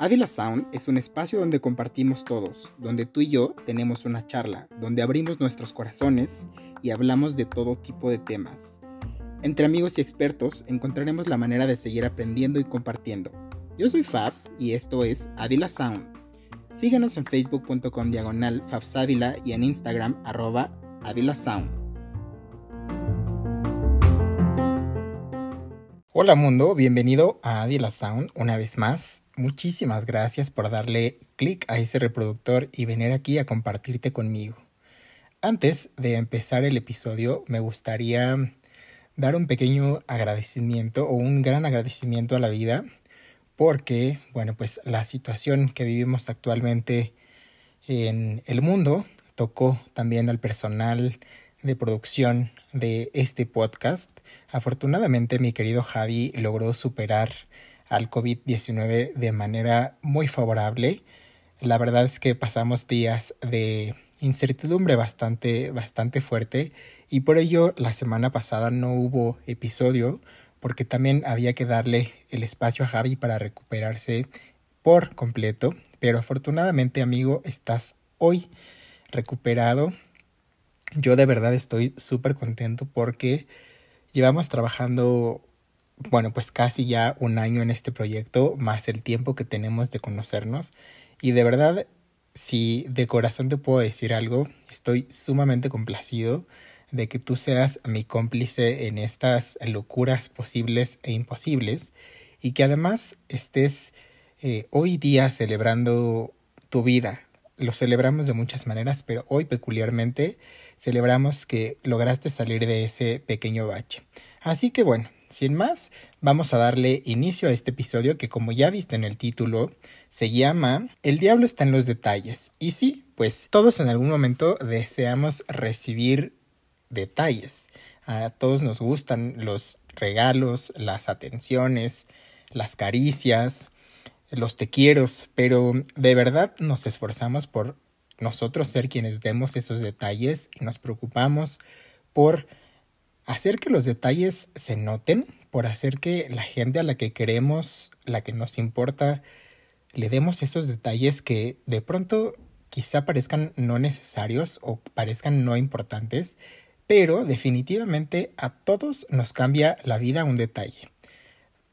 Ávila Sound es un espacio donde compartimos todos, donde tú y yo tenemos una charla, donde abrimos nuestros corazones y hablamos de todo tipo de temas. Entre amigos y expertos encontraremos la manera de seguir aprendiendo y compartiendo. Yo soy Fabs y esto es Ávila Sound. Síguenos en facebook.com diagonal Fabsávila y en Instagram arroba Ávila Sound. Hola mundo, bienvenido a Ávila Sound una vez más. Muchísimas gracias por darle clic a ese reproductor y venir aquí a compartirte conmigo. Antes de empezar el episodio, me gustaría dar un pequeño agradecimiento o un gran agradecimiento a la vida porque, bueno, pues la situación que vivimos actualmente en el mundo tocó también al personal de producción de este podcast. Afortunadamente mi querido Javi logró superar al COVID-19 de manera muy favorable. La verdad es que pasamos días de incertidumbre bastante, bastante fuerte y por ello la semana pasada no hubo episodio porque también había que darle el espacio a Javi para recuperarse por completo. Pero afortunadamente amigo estás hoy recuperado. Yo de verdad estoy súper contento porque llevamos trabajando bueno, pues casi ya un año en este proyecto, más el tiempo que tenemos de conocernos. Y de verdad, si de corazón te puedo decir algo, estoy sumamente complacido de que tú seas mi cómplice en estas locuras posibles e imposibles y que además estés eh, hoy día celebrando tu vida. Lo celebramos de muchas maneras, pero hoy peculiarmente celebramos que lograste salir de ese pequeño bache. Así que bueno, sin más, vamos a darle inicio a este episodio que como ya viste en el título, se llama El diablo está en los detalles. Y sí, pues todos en algún momento deseamos recibir detalles. A todos nos gustan los regalos, las atenciones, las caricias, los te quiero, pero de verdad nos esforzamos por nosotros ser quienes demos esos detalles y nos preocupamos por hacer que los detalles se noten, por hacer que la gente a la que queremos, la que nos importa, le demos esos detalles que de pronto quizá parezcan no necesarios o parezcan no importantes, pero definitivamente a todos nos cambia la vida un detalle.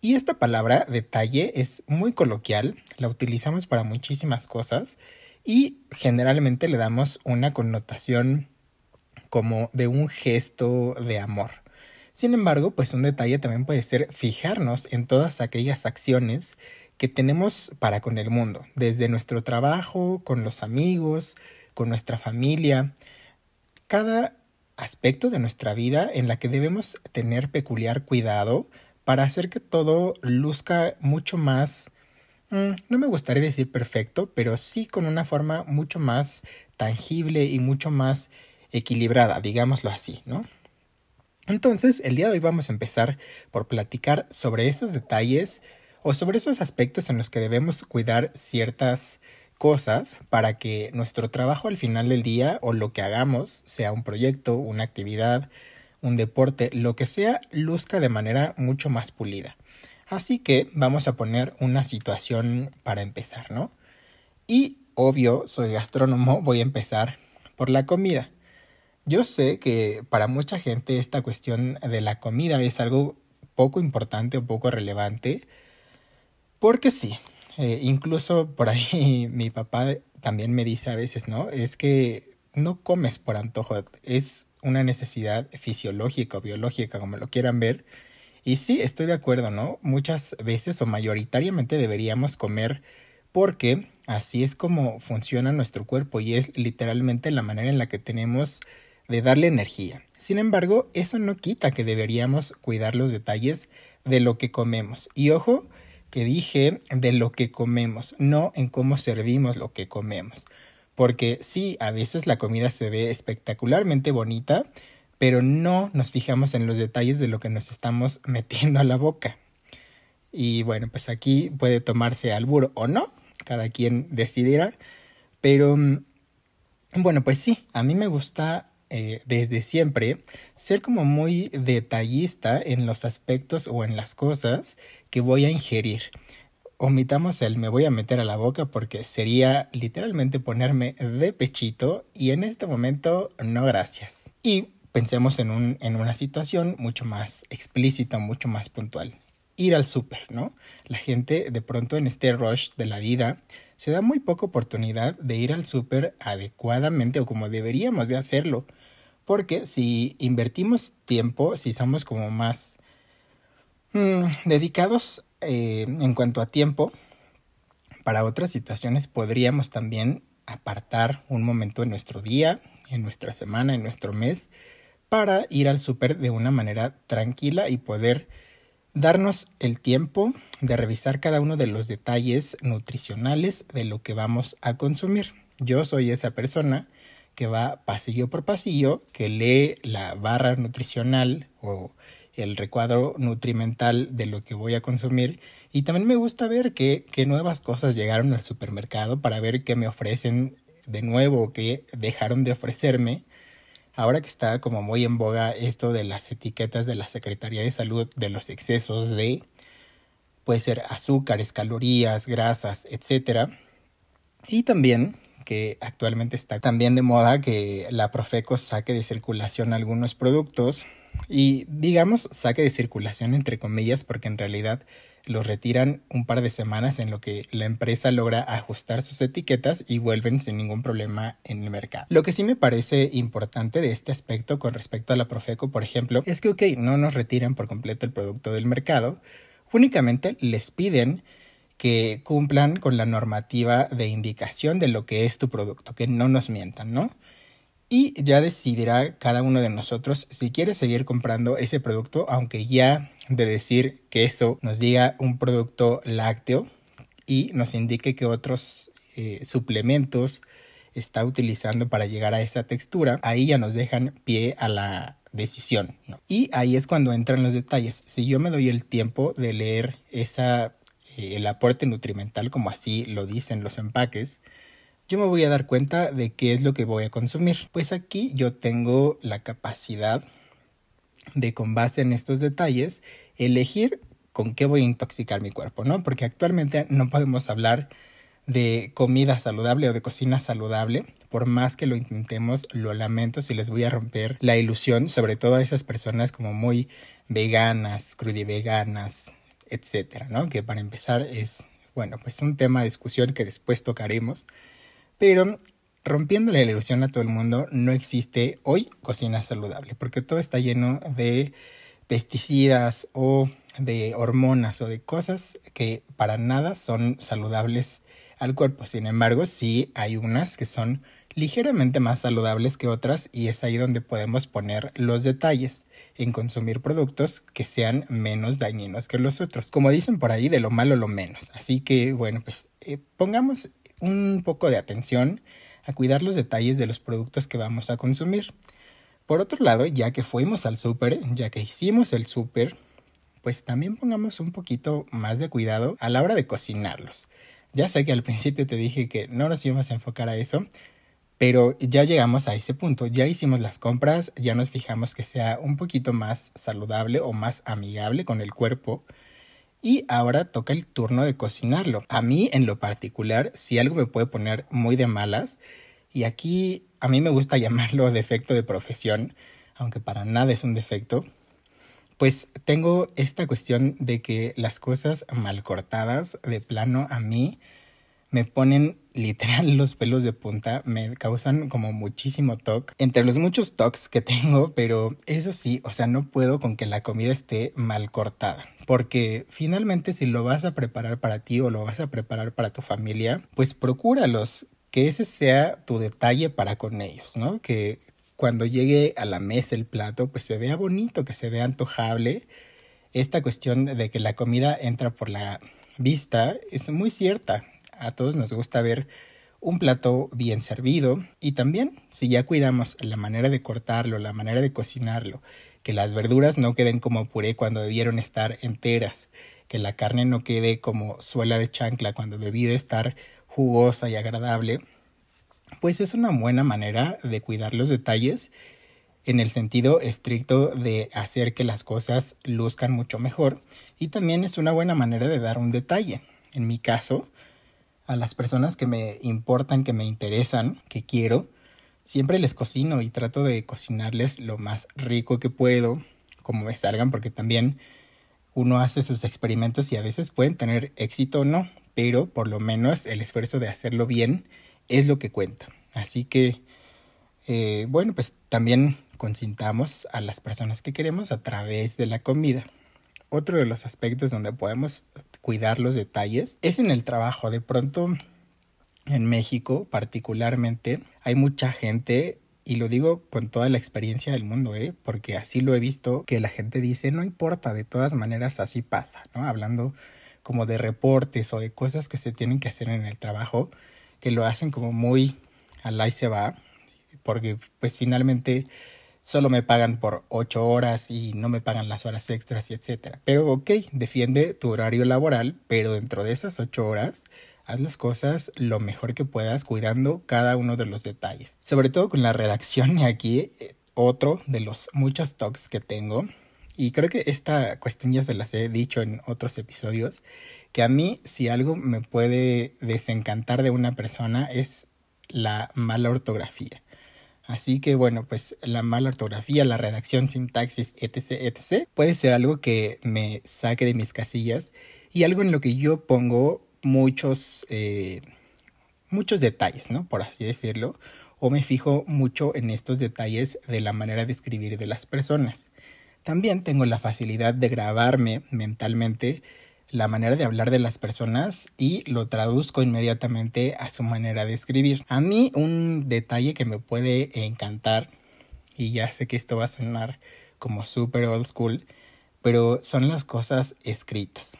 Y esta palabra detalle es muy coloquial, la utilizamos para muchísimas cosas y generalmente le damos una connotación como de un gesto de amor. Sin embargo, pues un detalle también puede ser fijarnos en todas aquellas acciones que tenemos para con el mundo, desde nuestro trabajo, con los amigos, con nuestra familia, cada aspecto de nuestra vida en la que debemos tener peculiar cuidado para hacer que todo luzca mucho más, no me gustaría decir perfecto, pero sí con una forma mucho más tangible y mucho más equilibrada, digámoslo así, ¿no? Entonces, el día de hoy vamos a empezar por platicar sobre esos detalles o sobre esos aspectos en los que debemos cuidar ciertas cosas para que nuestro trabajo al final del día o lo que hagamos, sea un proyecto, una actividad, un deporte, lo que sea, luzca de manera mucho más pulida. Así que vamos a poner una situación para empezar, ¿no? Y obvio, soy gastrónomo, voy a empezar por la comida. Yo sé que para mucha gente esta cuestión de la comida es algo poco importante o poco relevante, porque sí, eh, incluso por ahí mi papá también me dice a veces, ¿no? Es que no comes por antojo, es una necesidad fisiológica o biológica, como lo quieran ver. Y sí, estoy de acuerdo, ¿no? Muchas veces o mayoritariamente deberíamos comer porque así es como funciona nuestro cuerpo y es literalmente la manera en la que tenemos de darle energía. Sin embargo, eso no quita que deberíamos cuidar los detalles de lo que comemos. Y ojo, que dije de lo que comemos, no en cómo servimos lo que comemos. Porque sí, a veces la comida se ve espectacularmente bonita, pero no nos fijamos en los detalles de lo que nos estamos metiendo a la boca. Y bueno, pues aquí puede tomarse albur o no, cada quien decidirá. Pero mm, bueno, pues sí, a mí me gusta eh, desde siempre ser como muy detallista en los aspectos o en las cosas que voy a ingerir. Omitamos el me voy a meter a la boca porque sería literalmente ponerme de pechito y en este momento no gracias. Y pensemos en, un, en una situación mucho más explícita, mucho más puntual. Ir al súper, ¿no? La gente de pronto en este rush de la vida se da muy poca oportunidad de ir al súper adecuadamente o como deberíamos de hacerlo. Porque si invertimos tiempo, si somos como más mm, dedicados eh, en cuanto a tiempo, para otras situaciones podríamos también apartar un momento en nuestro día, en nuestra semana, en nuestro mes, para ir al súper de una manera tranquila y poder darnos el tiempo de revisar cada uno de los detalles nutricionales de lo que vamos a consumir. Yo soy esa persona que va pasillo por pasillo, que lee la barra nutricional o el recuadro nutrimental de lo que voy a consumir y también me gusta ver qué, qué nuevas cosas llegaron al supermercado para ver qué me ofrecen de nuevo qué dejaron de ofrecerme ahora que está como muy en boga esto de las etiquetas de la Secretaría de Salud de los excesos de puede ser azúcares, calorías, grasas, etcétera. Y también que actualmente está también de moda que la Profeco saque de circulación algunos productos y digamos saque de circulación entre comillas porque en realidad los retiran un par de semanas en lo que la empresa logra ajustar sus etiquetas y vuelven sin ningún problema en el mercado. Lo que sí me parece importante de este aspecto con respecto a la Profeco, por ejemplo, es que, ok, no nos retiran por completo el producto del mercado, únicamente les piden que cumplan con la normativa de indicación de lo que es tu producto, que no nos mientan, ¿no? Y ya decidirá cada uno de nosotros si quiere seguir comprando ese producto, aunque ya de decir que eso nos diga un producto lácteo y nos indique que otros eh, suplementos está utilizando para llegar a esa textura, ahí ya nos dejan pie a la decisión. Y ahí es cuando entran los detalles. Si yo me doy el tiempo de leer esa, eh, el aporte nutrimental, como así lo dicen los empaques, yo me voy a dar cuenta de qué es lo que voy a consumir. Pues aquí yo tengo la capacidad de, con base en estos detalles, elegir con qué voy a intoxicar mi cuerpo, ¿no? Porque actualmente no podemos hablar de comida saludable o de cocina saludable. Por más que lo intentemos, lo lamento si les voy a romper la ilusión, sobre todo a esas personas como muy veganas, crudiveganas, etcétera, ¿no? Que para empezar es, bueno, pues un tema de discusión que después tocaremos. Pero rompiendo la ilusión a todo el mundo, no existe hoy cocina saludable, porque todo está lleno de pesticidas o de hormonas o de cosas que para nada son saludables al cuerpo. Sin embargo, sí hay unas que son ligeramente más saludables que otras y es ahí donde podemos poner los detalles en consumir productos que sean menos dañinos que los otros. Como dicen por ahí, de lo malo lo menos. Así que bueno, pues eh, pongamos un poco de atención a cuidar los detalles de los productos que vamos a consumir. Por otro lado, ya que fuimos al súper, ya que hicimos el súper, pues también pongamos un poquito más de cuidado a la hora de cocinarlos. Ya sé que al principio te dije que no nos íbamos a enfocar a eso, pero ya llegamos a ese punto, ya hicimos las compras, ya nos fijamos que sea un poquito más saludable o más amigable con el cuerpo y ahora toca el turno de cocinarlo. A mí en lo particular, si algo me puede poner muy de malas, y aquí a mí me gusta llamarlo defecto de profesión, aunque para nada es un defecto, pues tengo esta cuestión de que las cosas mal cortadas de plano a mí me ponen literal los pelos de punta, me causan como muchísimo toque. Entre los muchos toques que tengo, pero eso sí, o sea, no puedo con que la comida esté mal cortada. Porque finalmente si lo vas a preparar para ti o lo vas a preparar para tu familia, pues procúralos, que ese sea tu detalle para con ellos, ¿no? Que cuando llegue a la mesa el plato, pues se vea bonito, que se vea antojable. Esta cuestión de que la comida entra por la vista es muy cierta a todos nos gusta ver un plato bien servido y también si ya cuidamos la manera de cortarlo, la manera de cocinarlo, que las verduras no queden como puré cuando debieron estar enteras, que la carne no quede como suela de chancla cuando debió estar jugosa y agradable, pues es una buena manera de cuidar los detalles en el sentido estricto de hacer que las cosas luzcan mucho mejor y también es una buena manera de dar un detalle. En mi caso, a las personas que me importan, que me interesan, que quiero, siempre les cocino y trato de cocinarles lo más rico que puedo, como me salgan, porque también uno hace sus experimentos y a veces pueden tener éxito o no, pero por lo menos el esfuerzo de hacerlo bien es lo que cuenta. Así que, eh, bueno, pues también consintamos a las personas que queremos a través de la comida. Otro de los aspectos donde podemos cuidar los detalles es en el trabajo. De pronto, en México particularmente, hay mucha gente, y lo digo con toda la experiencia del mundo, ¿eh? porque así lo he visto, que la gente dice, no importa, de todas maneras así pasa, ¿no? Hablando como de reportes o de cosas que se tienen que hacer en el trabajo, que lo hacen como muy al ahí se va, porque pues finalmente solo me pagan por ocho horas y no me pagan las horas extras y etcétera. Pero ok, defiende tu horario laboral, pero dentro de esas ocho horas haz las cosas lo mejor que puedas cuidando cada uno de los detalles. Sobre todo con la redacción y aquí eh, otro de los muchos talks que tengo. Y creo que esta cuestión ya se las he dicho en otros episodios, que a mí si algo me puede desencantar de una persona es la mala ortografía. Así que bueno, pues la mala ortografía, la redacción, sintaxis, etc., etc., puede ser algo que me saque de mis casillas y algo en lo que yo pongo muchos, eh, muchos detalles, ¿no? Por así decirlo, o me fijo mucho en estos detalles de la manera de escribir de las personas. También tengo la facilidad de grabarme mentalmente la manera de hablar de las personas y lo traduzco inmediatamente a su manera de escribir. A mí un detalle que me puede encantar, y ya sé que esto va a sonar como super old school, pero son las cosas escritas.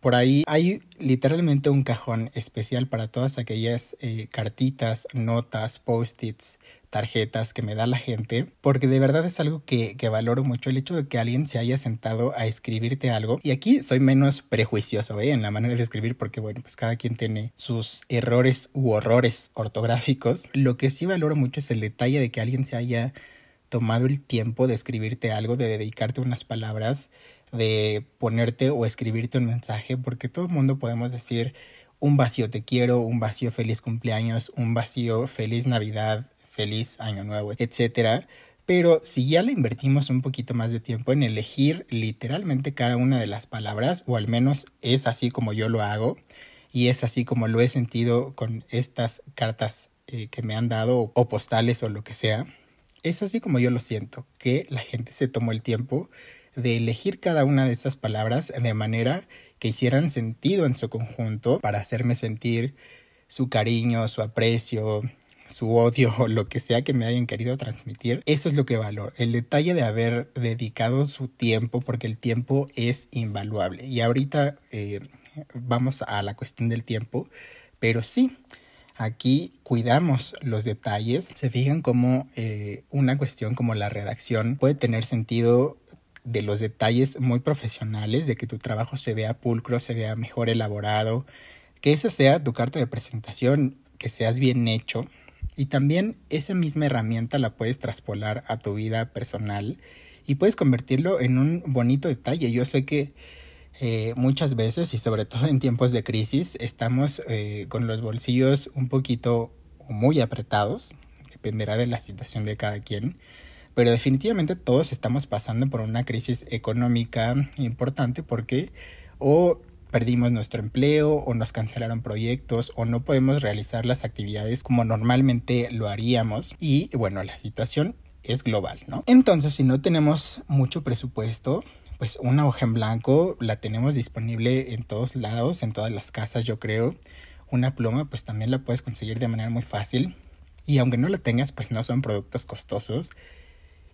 Por ahí hay literalmente un cajón especial para todas aquellas eh, cartitas, notas, post-its, tarjetas que me da la gente, porque de verdad es algo que, valoro mucho el hecho de que alguien se haya sentado a escribirte algo. Y aquí soy menos prejuicioso ¿eh? en la manera de escribir, porque bueno, pues cada quien tiene sus errores u horrores ortográficos. Lo que sí valoro mucho es el detalle de que alguien se haya tomado el tiempo de escribirte algo, de dedicarte unas palabras, de ponerte o escribirte un mensaje, porque todo el mundo podemos decir un vacío te quiero, un vacío feliz cumpleaños, un vacío feliz Navidad, feliz año nuevo, etcétera. Pero si ya le invertimos un poquito más de tiempo en elegir literalmente cada una de las palabras, o al menos es así como yo lo hago, y es así como lo he sentido con estas cartas eh, que me han dado, o postales o lo que sea, es así como yo lo siento, que la gente se tomó el tiempo de elegir cada una de esas palabras de manera que hicieran sentido en su conjunto para hacerme sentir su cariño, su aprecio, su odio o lo que sea que me hayan querido transmitir, eso es lo que valoro. El detalle de haber dedicado su tiempo, porque el tiempo es invaluable. Y ahorita eh, vamos a la cuestión del tiempo, pero sí, aquí cuidamos los detalles. Se fijan como eh, una cuestión como la redacción puede tener sentido de los detalles muy profesionales, de que tu trabajo se vea pulcro, se vea mejor elaborado, que esa sea tu carta de presentación, que seas bien hecho, y también esa misma herramienta la puedes traspolar a tu vida personal y puedes convertirlo en un bonito detalle. Yo sé que eh, muchas veces y sobre todo en tiempos de crisis estamos eh, con los bolsillos un poquito muy apretados, dependerá de la situación de cada quien, pero definitivamente todos estamos pasando por una crisis económica importante porque o perdimos nuestro empleo o nos cancelaron proyectos o no podemos realizar las actividades como normalmente lo haríamos y bueno, la situación es global, ¿no? Entonces, si no tenemos mucho presupuesto, pues una hoja en blanco la tenemos disponible en todos lados, en todas las casas, yo creo. Una pluma, pues también la puedes conseguir de manera muy fácil. Y aunque no la tengas, pues no son productos costosos.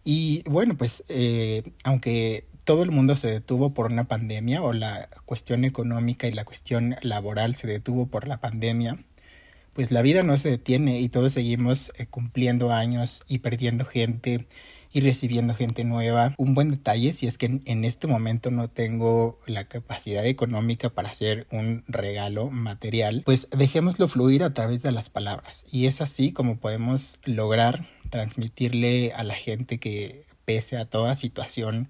Y bueno, pues eh, aunque todo el mundo se detuvo por una pandemia o la cuestión económica y la cuestión laboral se detuvo por la pandemia, pues la vida no se detiene y todos seguimos eh, cumpliendo años y perdiendo gente ir recibiendo gente nueva. Un buen detalle si es que en este momento no tengo la capacidad económica para hacer un regalo material, pues dejémoslo fluir a través de las palabras. Y es así como podemos lograr transmitirle a la gente que pese a toda situación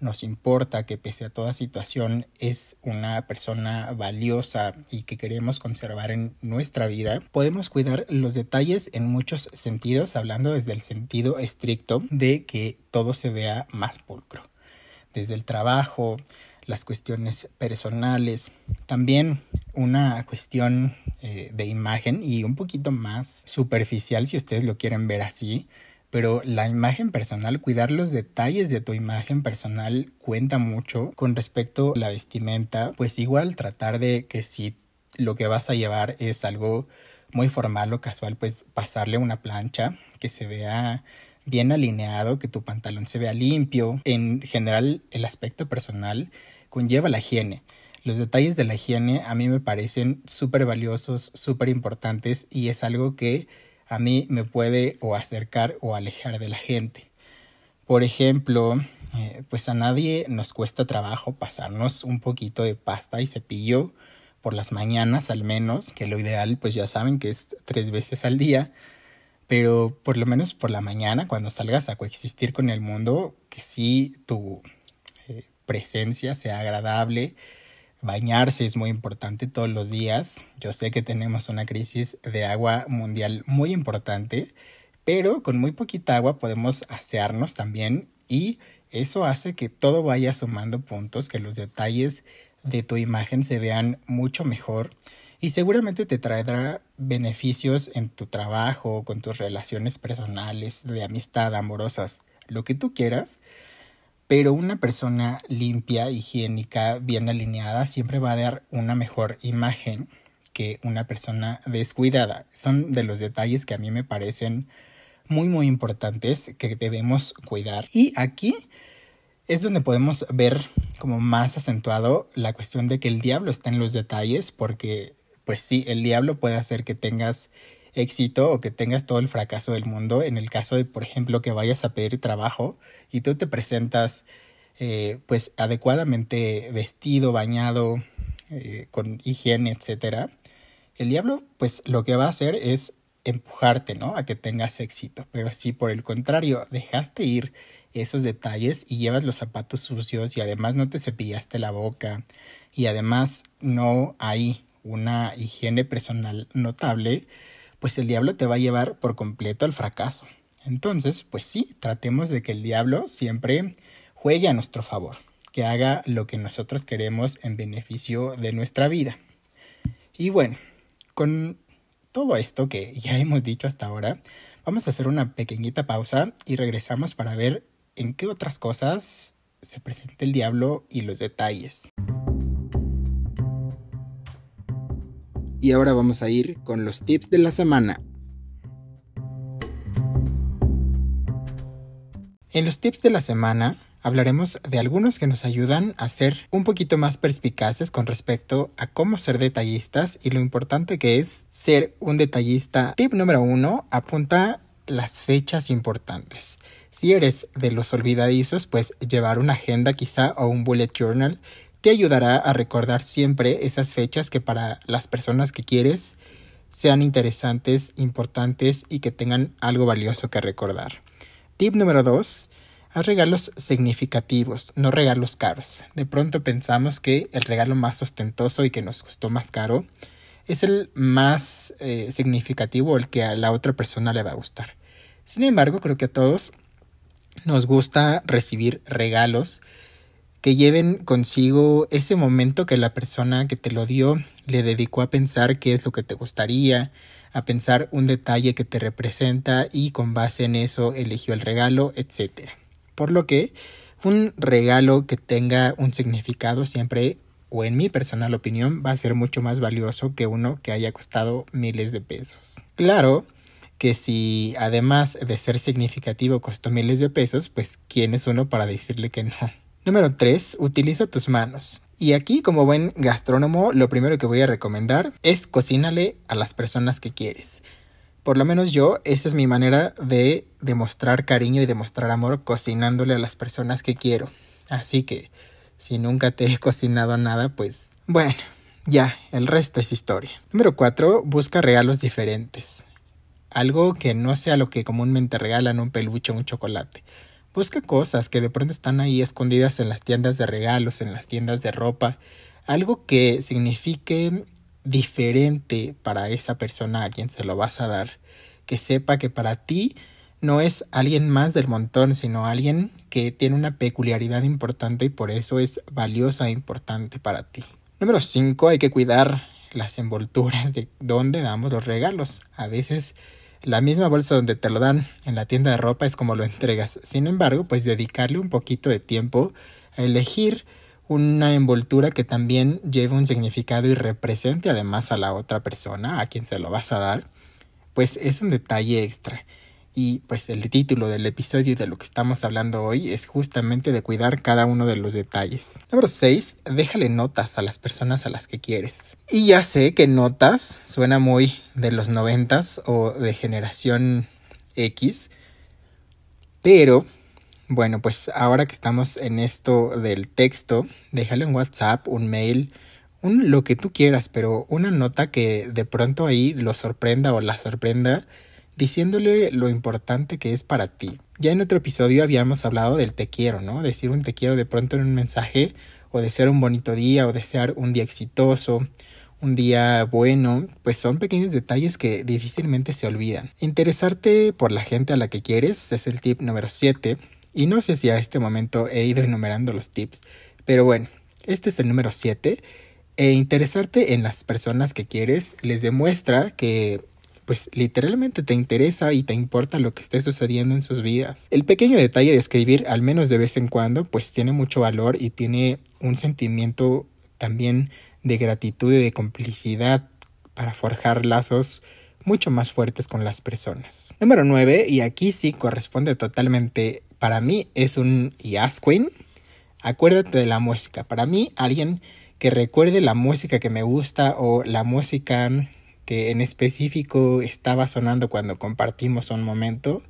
nos importa, que pese a toda situación es una persona valiosa y que queremos conservar en nuestra vida, podemos cuidar los detalles en muchos sentidos, hablando desde el sentido estricto de que todo se vea más pulcro. Desde el trabajo, las cuestiones personales, también una cuestión eh, de imagen y un poquito más superficial si ustedes lo quieren ver así pero la imagen personal, cuidar los detalles de tu imagen personal cuenta mucho con respecto a la vestimenta, pues igual tratar de que si lo que vas a llevar es algo muy formal o casual, pues pasarle una plancha que se vea bien alineado, que tu pantalón se vea limpio. En general, el aspecto personal conlleva la higiene. Los detalles de la higiene a mí me parecen súper valiosos, súper importantes y es algo que a mí me puede o acercar o alejar de la gente. Por ejemplo, eh, pues a nadie nos cuesta trabajo pasarnos un poquito de pasta y cepillo por las mañanas al menos, que lo ideal pues ya saben que es tres veces al día, pero por lo menos por la mañana cuando salgas a coexistir con el mundo, que sí tu eh, presencia sea agradable, Bañarse es muy importante todos los días. Yo sé que tenemos una crisis de agua mundial muy importante, pero con muy poquita agua podemos asearnos también y eso hace que todo vaya sumando puntos, que los detalles de tu imagen se vean mucho mejor y seguramente te traerá beneficios en tu trabajo, con tus relaciones personales, de amistad, amorosas, lo que tú quieras pero una persona limpia, higiénica, bien alineada, siempre va a dar una mejor imagen que una persona descuidada. Son de los detalles que a mí me parecen muy, muy importantes que debemos cuidar. Y aquí es donde podemos ver como más acentuado la cuestión de que el diablo está en los detalles, porque pues sí, el diablo puede hacer que tengas éxito o que tengas todo el fracaso del mundo en el caso de, por ejemplo, que vayas a pedir trabajo y tú te presentas eh, pues adecuadamente vestido, bañado, eh, con higiene, etcétera, el diablo pues lo que va a hacer es empujarte, ¿no? A que tengas éxito. Pero si por el contrario dejaste ir esos detalles y llevas los zapatos sucios y además no te cepillaste la boca y además no hay una higiene personal notable, pues el diablo te va a llevar por completo al fracaso. Entonces, pues sí, tratemos de que el diablo siempre juegue a nuestro favor, que haga lo que nosotros queremos en beneficio de nuestra vida. Y bueno, con todo esto que ya hemos dicho hasta ahora, vamos a hacer una pequeñita pausa y regresamos para ver en qué otras cosas se presenta el diablo y los detalles. Y ahora vamos a ir con los tips de la semana. En los tips de la semana hablaremos de algunos que nos ayudan a ser un poquito más perspicaces con respecto a cómo ser detallistas y lo importante que es ser un detallista. Tip número uno, apunta las fechas importantes. Si eres de los olvidadizos, pues llevar una agenda quizá o un bullet journal te ayudará a recordar siempre esas fechas que para las personas que quieres sean interesantes, importantes y que tengan algo valioso que recordar. Tip número 2. Haz regalos significativos, no regalos caros. De pronto pensamos que el regalo más ostentoso y que nos costó más caro es el más eh, significativo el que a la otra persona le va a gustar. Sin embargo, creo que a todos nos gusta recibir regalos que lleven consigo ese momento que la persona que te lo dio le dedicó a pensar qué es lo que te gustaría, a pensar un detalle que te representa y con base en eso eligió el regalo, etc. Por lo que un regalo que tenga un significado siempre, o en mi personal opinión, va a ser mucho más valioso que uno que haya costado miles de pesos. Claro que si además de ser significativo costó miles de pesos, pues ¿quién es uno para decirle que no? Número 3. Utiliza tus manos. Y aquí, como buen gastrónomo, lo primero que voy a recomendar es cocínale a las personas que quieres. Por lo menos yo, esa es mi manera de demostrar cariño y demostrar amor cocinándole a las personas que quiero. Así que, si nunca te he cocinado nada, pues bueno, ya, el resto es historia. Número 4. Busca regalos diferentes. Algo que no sea lo que comúnmente regalan un peluche o un chocolate. Busca cosas que de pronto están ahí escondidas en las tiendas de regalos, en las tiendas de ropa. Algo que signifique diferente para esa persona a quien se lo vas a dar. Que sepa que para ti no es alguien más del montón, sino alguien que tiene una peculiaridad importante y por eso es valiosa e importante para ti. Número 5. Hay que cuidar las envolturas de donde damos los regalos. A veces la misma bolsa donde te lo dan en la tienda de ropa es como lo entregas. Sin embargo, pues dedicarle un poquito de tiempo a elegir una envoltura que también lleve un significado y represente además a la otra persona a quien se lo vas a dar, pues es un detalle extra. Y pues el título del episodio de lo que estamos hablando hoy es justamente de cuidar cada uno de los detalles. Número 6. Déjale notas a las personas a las que quieres. Y ya sé que notas suena muy de los noventas o de generación X. Pero bueno, pues ahora que estamos en esto del texto, déjale un WhatsApp, un mail, un lo que tú quieras, pero una nota que de pronto ahí lo sorprenda o la sorprenda diciéndole lo importante que es para ti. Ya en otro episodio habíamos hablado del te quiero, ¿no? Decir un te quiero de pronto en un mensaje o desear un bonito día o desear un día exitoso, un día bueno, pues son pequeños detalles que difícilmente se olvidan. Interesarte por la gente a la que quieres es el tip número 7 y no sé si a este momento he ido enumerando los tips, pero bueno, este es el número 7. E interesarte en las personas que quieres les demuestra que pues literalmente te interesa y te importa lo que esté sucediendo en sus vidas. El pequeño detalle de escribir al menos de vez en cuando pues tiene mucho valor y tiene un sentimiento también de gratitud y de complicidad para forjar lazos mucho más fuertes con las personas. Número 9, y aquí sí corresponde totalmente para mí es un Yes Queen. Acuérdate de la música. Para mí, alguien que recuerde la música que me gusta o la música que en específico estaba sonando cuando compartimos un momento,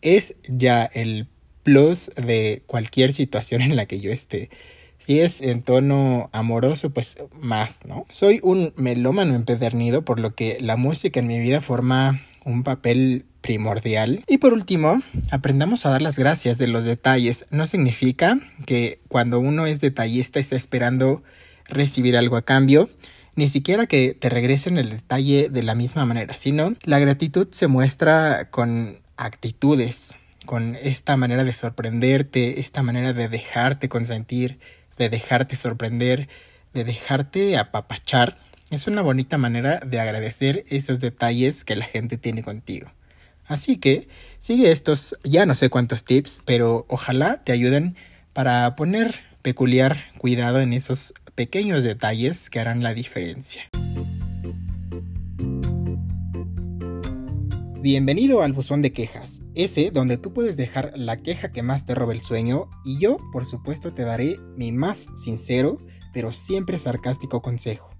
es ya el plus de cualquier situación en la que yo esté. Si es en tono amoroso, pues más, ¿no? Soy un melómano empedernido, por lo que la música en mi vida forma un papel primordial. Y por último, aprendamos a dar las gracias de los detalles. No significa que cuando uno es detallista está esperando recibir algo a cambio, ni siquiera que te regresen el detalle de la misma manera, sino la gratitud se muestra con actitudes, con esta manera de sorprenderte, esta manera de dejarte consentir, de dejarte sorprender, de dejarte apapachar. Es una bonita manera de agradecer esos detalles que la gente tiene contigo. Así que sigue estos ya no sé cuántos tips, pero ojalá te ayuden para poner peculiar cuidado en esos pequeños detalles que harán la diferencia. Bienvenido al buzón de quejas, ese donde tú puedes dejar la queja que más te roba el sueño y yo, por supuesto, te daré mi más sincero, pero siempre sarcástico consejo.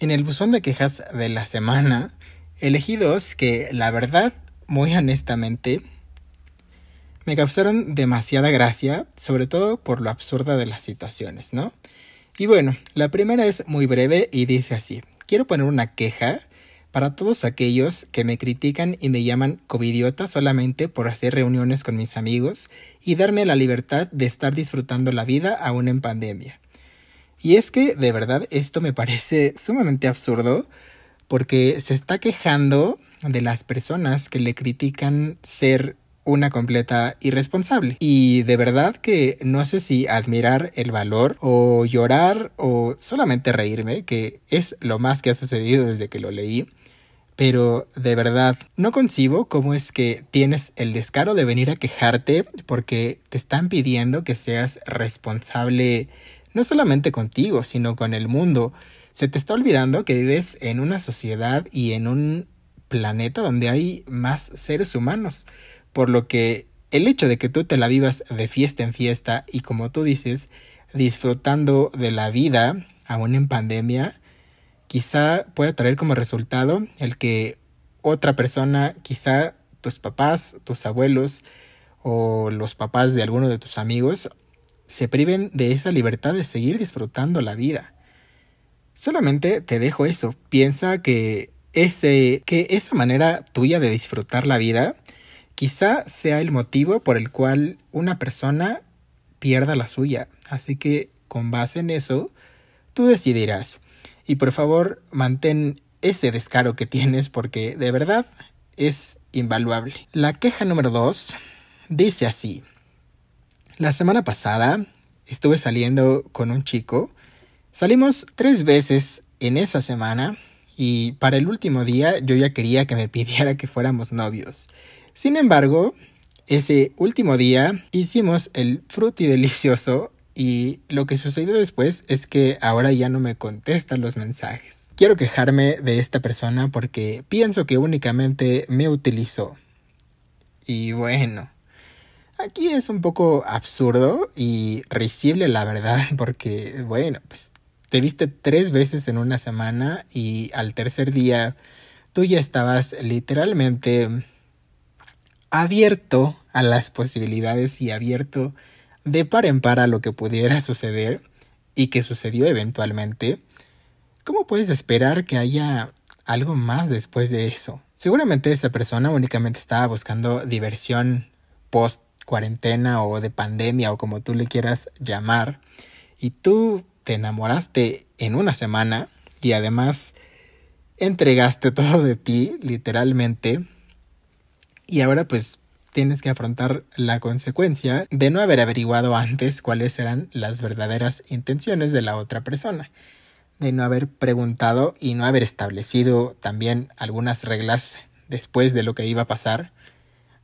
En el buzón de quejas de la semana, elegí dos que, la verdad, muy honestamente, me causaron demasiada gracia, sobre todo por lo absurda de las situaciones, ¿no? Y bueno, la primera es muy breve y dice así, quiero poner una queja para todos aquellos que me critican y me llaman covidiota solamente por hacer reuniones con mis amigos y darme la libertad de estar disfrutando la vida aún en pandemia. Y es que de verdad esto me parece sumamente absurdo porque se está quejando de las personas que le critican ser una completa irresponsable. Y de verdad que no sé si admirar el valor o llorar o solamente reírme, que es lo más que ha sucedido desde que lo leí. Pero de verdad, no concibo cómo es que tienes el descaro de venir a quejarte porque te están pidiendo que seas responsable no solamente contigo, sino con el mundo. Se te está olvidando que vives en una sociedad y en un planeta donde hay más seres humanos, por lo que el hecho de que tú te la vivas de fiesta en fiesta y como tú dices, disfrutando de la vida, aún en pandemia, quizá pueda traer como resultado el que otra persona, quizá tus papás, tus abuelos o los papás de alguno de tus amigos, se priven de esa libertad de seguir disfrutando la vida. Solamente te dejo eso. Piensa que ese que esa manera tuya de disfrutar la vida quizá sea el motivo por el cual una persona pierda la suya. Así que con base en eso, tú decidirás. Y por favor, mantén ese descaro que tienes porque de verdad es invaluable. La queja número 2 dice así. La semana pasada estuve saliendo con un chico. Salimos tres veces en esa semana y para el último día yo ya quería que me pidiera que fuéramos novios. Sin embargo, ese último día hicimos el fruti delicioso y lo que sucedió después es que ahora ya no me contestan los mensajes. Quiero quejarme de esta persona porque pienso que únicamente me utilizó. Y bueno, aquí es un poco absurdo y risible la verdad porque bueno, pues te viste tres veces en una semana y al tercer día tú ya estabas literalmente abierto a las posibilidades y abierto de par en par a lo que pudiera suceder y que sucedió eventualmente, ¿cómo puedes esperar que haya algo más después de eso? Seguramente esa persona únicamente estaba buscando diversión post cuarentena o de pandemia o como tú le quieras llamar y tú te enamoraste en una semana y además entregaste todo de ti literalmente y ahora pues tienes que afrontar la consecuencia de no haber averiguado antes cuáles eran las verdaderas intenciones de la otra persona, de no haber preguntado y no haber establecido también algunas reglas después de lo que iba a pasar.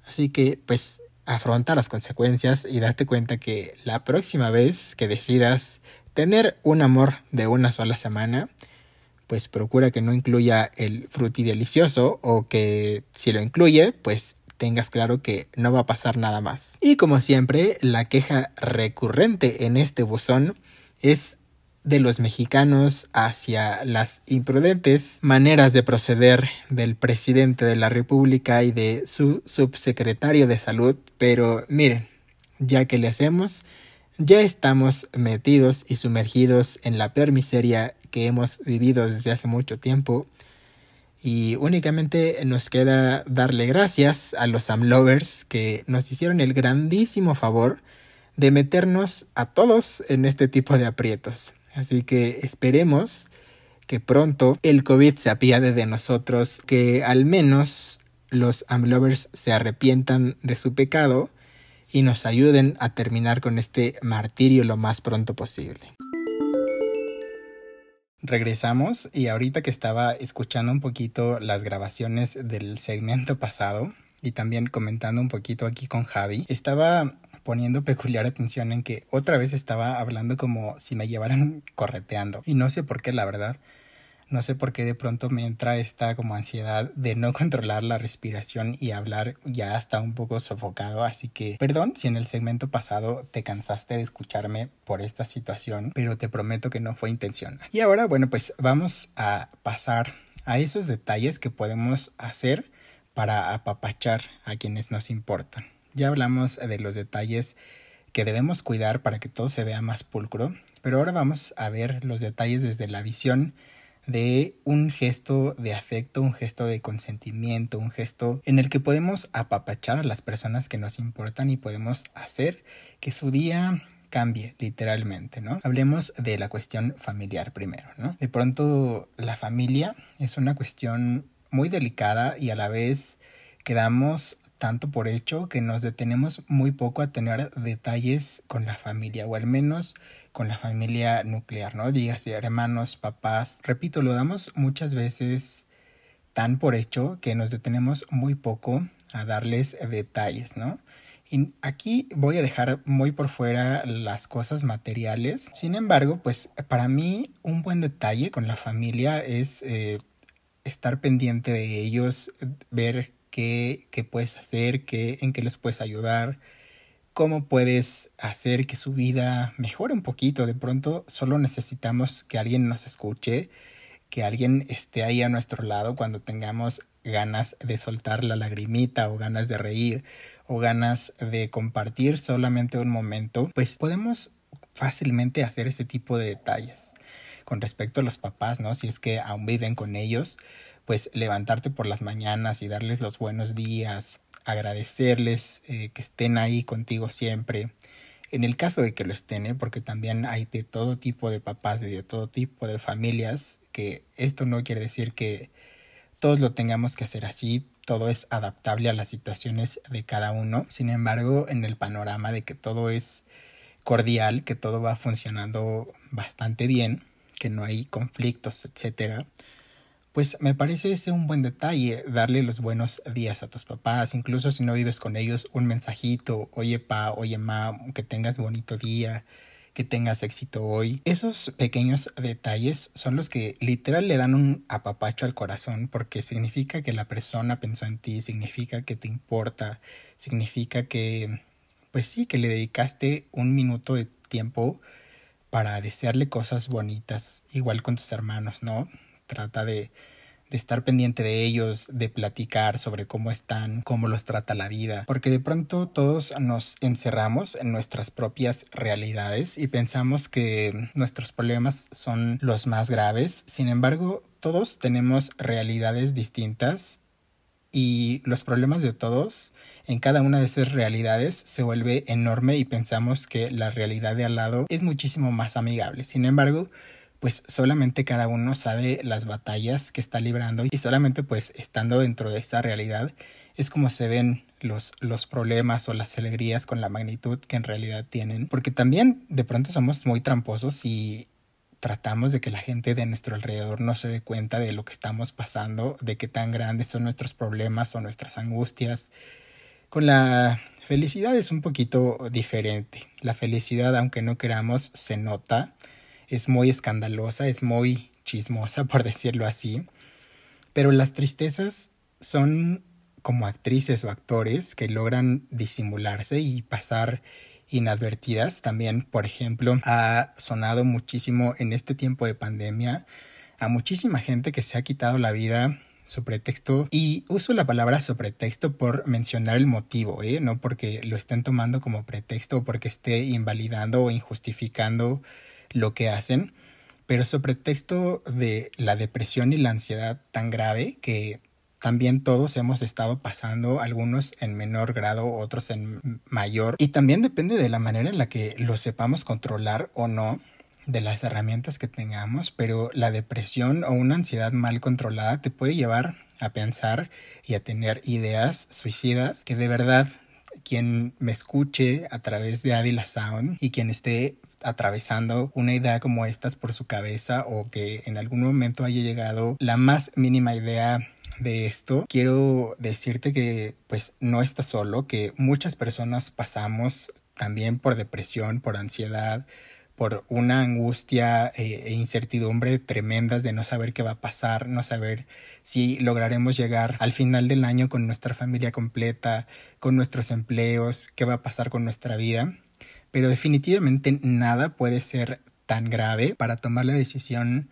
Así que, pues, afronta las consecuencias y date cuenta que la próxima vez que decidas tener un amor de una sola semana, pues procura que no incluya el fruti delicioso o que si lo incluye, pues tengas claro que no va a pasar nada más. Y como siempre, la queja recurrente en este buzón es de los mexicanos hacia las imprudentes maneras de proceder del presidente de la República y de su subsecretario de salud, pero miren, ya que le hacemos, ya estamos metidos y sumergidos en la peor miseria que hemos vivido desde hace mucho tiempo y únicamente nos queda darle gracias a los Amlovers que nos hicieron el grandísimo favor de meternos a todos en este tipo de aprietos. Así que esperemos que pronto el COVID se apiade de nosotros, que al menos los Amlovers se arrepientan de su pecado y nos ayuden a terminar con este martirio lo más pronto posible. Regresamos y ahorita que estaba escuchando un poquito las grabaciones del segmento pasado y también comentando un poquito aquí con Javi, estaba poniendo peculiar atención en que otra vez estaba hablando como si me llevaran correteando y no sé por qué la verdad no sé por qué de pronto me entra esta como ansiedad de no controlar la respiración y hablar ya hasta un poco sofocado, así que perdón si en el segmento pasado te cansaste de escucharme por esta situación, pero te prometo que no fue intencional. Y ahora, bueno, pues vamos a pasar a esos detalles que podemos hacer para apapachar a quienes nos importan. Ya hablamos de los detalles que debemos cuidar para que todo se vea más pulcro, pero ahora vamos a ver los detalles desde la visión de un gesto de afecto, un gesto de consentimiento, un gesto en el que podemos apapachar a las personas que nos importan y podemos hacer que su día cambie literalmente, ¿no? Hablemos de la cuestión familiar primero, ¿no? De pronto la familia es una cuestión muy delicada y a la vez quedamos tanto por hecho que nos detenemos muy poco a tener detalles con la familia o al menos con la familia nuclear, ¿no? Dígase hermanos, papás. Repito, lo damos muchas veces tan por hecho que nos detenemos muy poco a darles detalles, ¿no? Y aquí voy a dejar muy por fuera las cosas materiales. Sin embargo, pues para mí un buen detalle con la familia es eh, estar pendiente de ellos, ver qué, qué puedes hacer, qué, en qué les puedes ayudar, cómo puedes hacer que su vida mejore un poquito. De pronto solo necesitamos que alguien nos escuche, que alguien esté ahí a nuestro lado cuando tengamos ganas de soltar la lagrimita o ganas de reír o ganas de compartir solamente un momento, pues podemos fácilmente hacer ese tipo de detalles. Con respecto a los papás, ¿no? Si es que aún viven con ellos, pues levantarte por las mañanas y darles los buenos días, agradecerles eh, que estén ahí contigo siempre. En el caso de que lo estén, ¿eh? porque también hay de todo tipo de papás y de todo tipo de familias, que esto no quiere decir que todos lo tengamos que hacer así, todo es adaptable a las situaciones de cada uno. Sin embargo, en el panorama de que todo es cordial, que todo va funcionando bastante bien, que no hay conflictos, etcétera, pues me parece ese un buen detalle, darle los buenos días a tus papás, incluso si no vives con ellos, un mensajito, oye pa, oye ma, que tengas bonito día, que tengas éxito hoy. Esos pequeños detalles son los que literal le dan un apapacho al corazón porque significa que la persona pensó en ti, significa que te importa, significa que, pues sí, que le dedicaste un minuto de tiempo para desearle cosas bonitas, igual con tus hermanos, ¿no? Trata de de estar pendiente de ellos, de platicar sobre cómo están, cómo los trata la vida, porque de pronto todos nos encerramos en nuestras propias realidades y pensamos que nuestros problemas son los más graves, sin embargo, todos tenemos realidades distintas y los problemas de todos en cada una de esas realidades se vuelve enorme y pensamos que la realidad de al lado es muchísimo más amigable. Sin embargo, pues solamente cada uno sabe las batallas que está librando y solamente pues estando dentro de esta realidad es como se ven los, los problemas o las alegrías con la magnitud que en realidad tienen. Porque también de pronto somos muy tramposos y tratamos de que la gente de nuestro alrededor no se dé cuenta de lo que estamos pasando, de qué tan grandes son nuestros problemas o nuestras angustias. Con la felicidad es un poquito diferente. La felicidad, aunque no queramos, se nota es muy escandalosa, es muy chismosa, por decirlo así. Pero las tristezas son como actrices o actores que logran disimularse y pasar inadvertidas. También, por ejemplo, ha sonado muchísimo en este tiempo de pandemia a muchísima gente que se ha quitado la vida sobre pretexto y uso la palabra pretexto por mencionar el motivo, ¿eh? no porque lo estén tomando como pretexto o porque esté invalidando o injustificando lo que hacen, pero sobre pretexto de la depresión y la ansiedad tan grave que también todos hemos estado pasando, algunos en menor grado, otros en mayor, y también depende de la manera en la que lo sepamos controlar o no de las herramientas que tengamos, pero la depresión o una ansiedad mal controlada te puede llevar a pensar y a tener ideas suicidas que de verdad quien me escuche a través de Avila Sound y quien esté atravesando una idea como estas por su cabeza o que en algún momento haya llegado la más mínima idea de esto, quiero decirte que pues no estás solo, que muchas personas pasamos también por depresión, por ansiedad, por una angustia eh, e incertidumbre tremendas de no saber qué va a pasar, no saber si lograremos llegar al final del año con nuestra familia completa, con nuestros empleos, qué va a pasar con nuestra vida pero definitivamente nada puede ser tan grave para tomar la decisión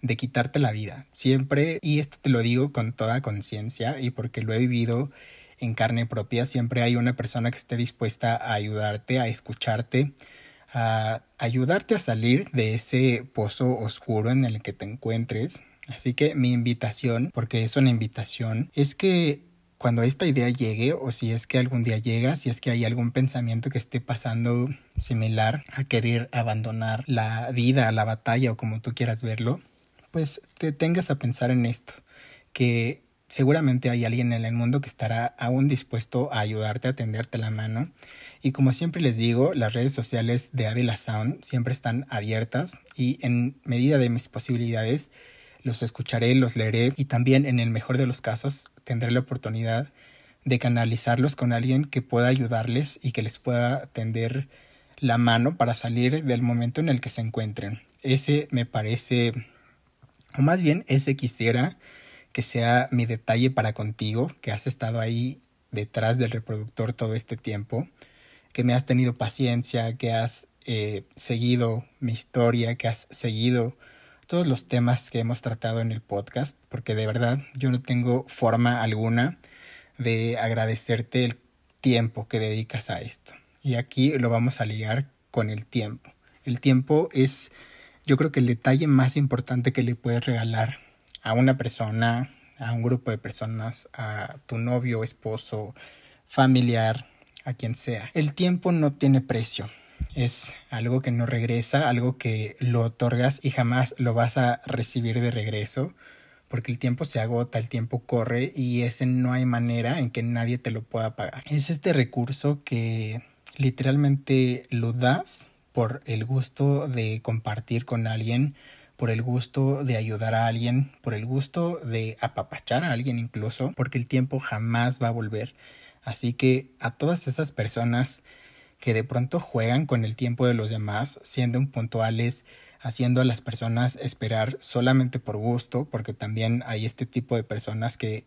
de quitarte la vida. Siempre, y esto te lo digo con toda conciencia y porque lo he vivido en carne propia, siempre hay una persona que esté dispuesta a ayudarte, a escucharte, a ayudarte a salir de ese pozo oscuro en el que te encuentres. Así que mi invitación, porque es una invitación, es que cuando esta idea llegue o si es que algún día llega, si es que hay algún pensamiento que esté pasando similar a querer abandonar la vida, la batalla o como tú quieras verlo, pues te tengas a pensar en esto, que seguramente hay alguien en el mundo que estará aún dispuesto a ayudarte, a tenderte la mano. Y como siempre les digo, las redes sociales de Avila Sound siempre están abiertas y en medida de mis posibilidades los escucharé, los leeré y también en el mejor de los casos tendré la oportunidad de canalizarlos con alguien que pueda ayudarles y que les pueda tender la mano para salir del momento en el que se encuentren. Ese me parece, o más bien ese quisiera que sea mi detalle para contigo, que has estado ahí detrás del reproductor todo este tiempo, que me has tenido paciencia, que has eh, seguido mi historia, que has seguido todos los temas que hemos tratado en el podcast, porque de verdad yo no tengo forma alguna de agradecerte el tiempo que dedicas a esto. Y aquí lo vamos a ligar con el tiempo. El tiempo es, yo creo que el detalle más importante que le puedes regalar a una persona, a un grupo de personas, a tu novio, esposo, familiar, a quien sea. El tiempo no tiene precio. Es algo que no regresa, algo que lo otorgas y jamás lo vas a recibir de regreso, porque el tiempo se agota, el tiempo corre y ese no hay manera en que nadie te lo pueda pagar. Es este recurso que literalmente lo das por el gusto de compartir con alguien, por el gusto de ayudar a alguien, por el gusto de apapachar a alguien incluso, porque el tiempo jamás va a volver. Así que a todas esas personas que de pronto juegan con el tiempo de los demás, siendo puntuales, haciendo a las personas esperar solamente por gusto, porque también hay este tipo de personas que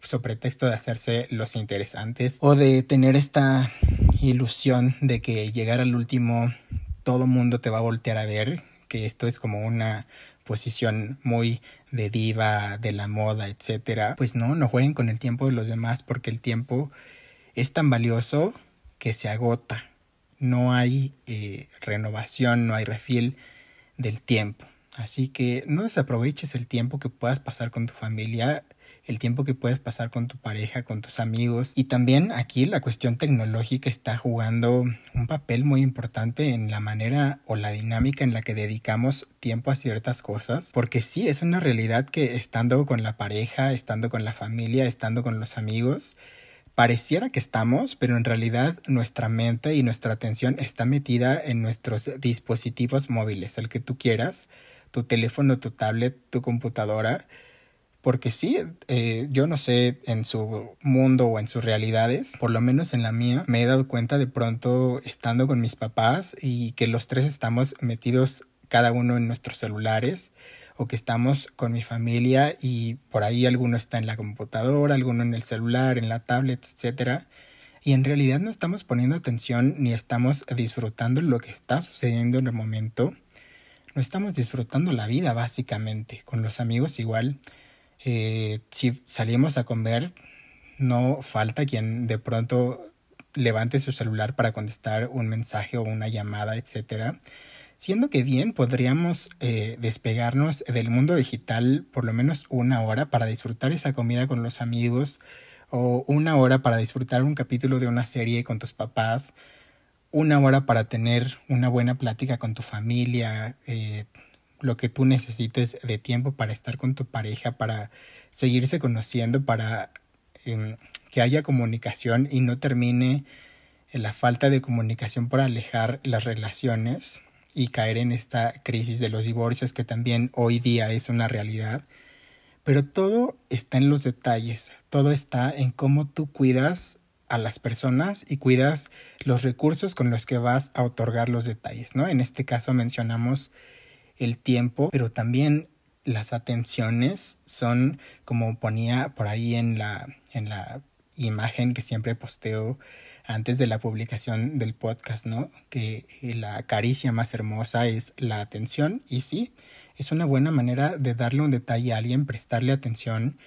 sobre pretexto de hacerse los interesantes o de tener esta ilusión de que llegar al último todo mundo te va a voltear a ver, que esto es como una posición muy de diva, de la moda, etcétera, pues no, no jueguen con el tiempo de los demás porque el tiempo es tan valioso que se agota. No hay eh, renovación, no hay refil del tiempo. Así que no desaproveches el tiempo que puedas pasar con tu familia el tiempo que puedes pasar con tu pareja, con tus amigos. Y también aquí la cuestión tecnológica está jugando un papel muy importante en la manera o la dinámica en la que dedicamos tiempo a ciertas cosas. Porque sí, es una realidad que estando con la pareja, estando con la familia, estando con los amigos, pareciera que estamos, pero en realidad nuestra mente y nuestra atención está metida en nuestros dispositivos móviles, el que tú quieras, tu teléfono, tu tablet, tu computadora porque sí, eh, yo no sé en su mundo o en sus realidades, por lo menos en la mía, me he dado cuenta de pronto estando con mis papás y que los tres estamos metidos cada uno en nuestros celulares o que estamos con mi familia y por ahí alguno está en la computadora, alguno en el celular, en la tablet, etcétera. Y en realidad no estamos poniendo atención ni estamos disfrutando lo que está sucediendo en el momento. No estamos disfrutando la vida básicamente. Con los amigos igual eh, si salimos a comer, no falta quien de pronto levante su celular para contestar un mensaje o una llamada, etcétera. Siendo que bien podríamos eh, despegarnos del mundo digital por lo menos una hora para disfrutar esa comida con los amigos o una hora para disfrutar un capítulo de una serie con tus papás, una hora para tener una buena plática con tu familia, eh, lo que tú necesites de tiempo para estar con tu pareja, para seguirse conociendo, para em, que haya comunicación y no termine la falta de comunicación por alejar las relaciones y caer en esta crisis de los divorcios que también hoy día es una realidad. Pero todo está en los detalles, todo está en cómo tú cuidas a las personas y cuidas los recursos con los que vas a otorgar los detalles, ¿no? En este caso mencionamos el tiempo, pero también las atenciones son como ponía por ahí en la, en la imagen que siempre posteo antes de la publicación del podcast, ¿no? Que la caricia más hermosa es la atención y sí, es una buena manera de darle un detalle a alguien, prestarle atención,